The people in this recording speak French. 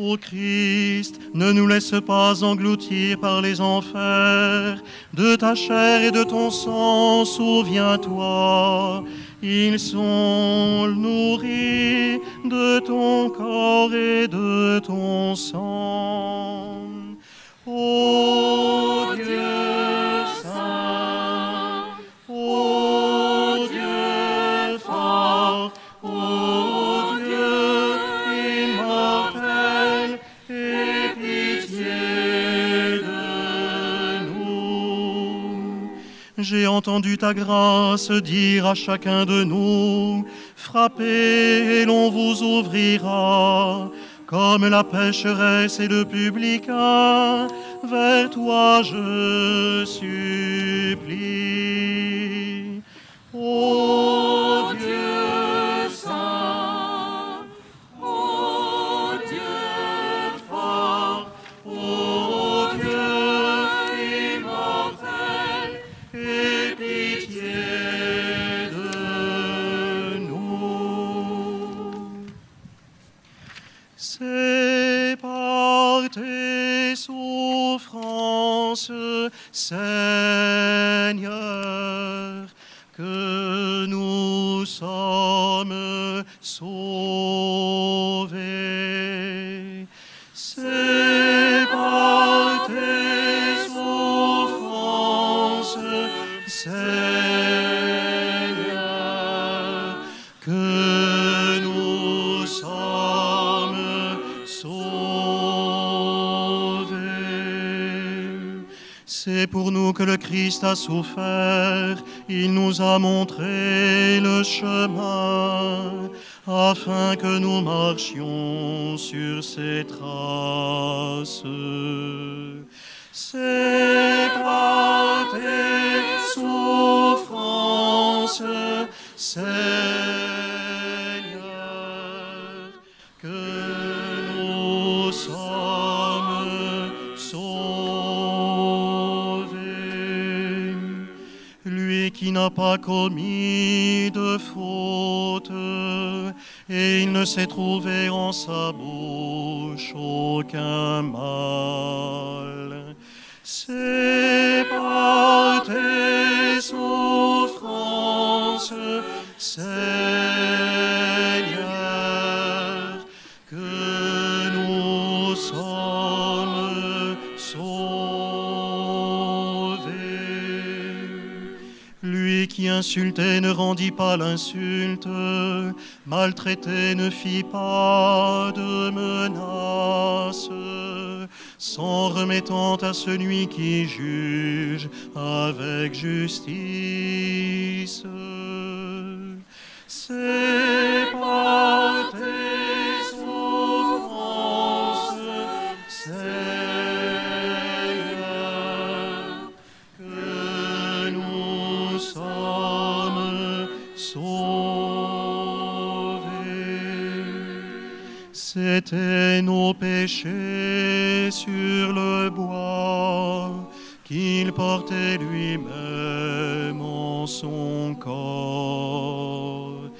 Ô Christ, ne nous laisse pas engloutir par les enfers. De ta chair et de ton sang, souviens-toi. Ils sont nourris de ton corps et de ton sang. J'ai entendu ta grâce dire à chacun de nous, frappez et l'on vous ouvrira. Comme la pécheresse et le publicain, vers toi je supplie. C'est par tes souffrances, C'est pour nous que le Christ a souffert, il nous a montré le chemin, afin que nous marchions sur ses traces. C'est par tes souffrances, qui n'a pas commis de faute, et il ne s'est trouvé en sa bouche aucun mal. C'est par qui insultait ne rendit pas l'insulte, maltraité ne fit pas de menace, s'en remettant à celui qui juge avec justice. C'est C'étaient nos péchés sur le bois qu'il portait lui-même en son corps.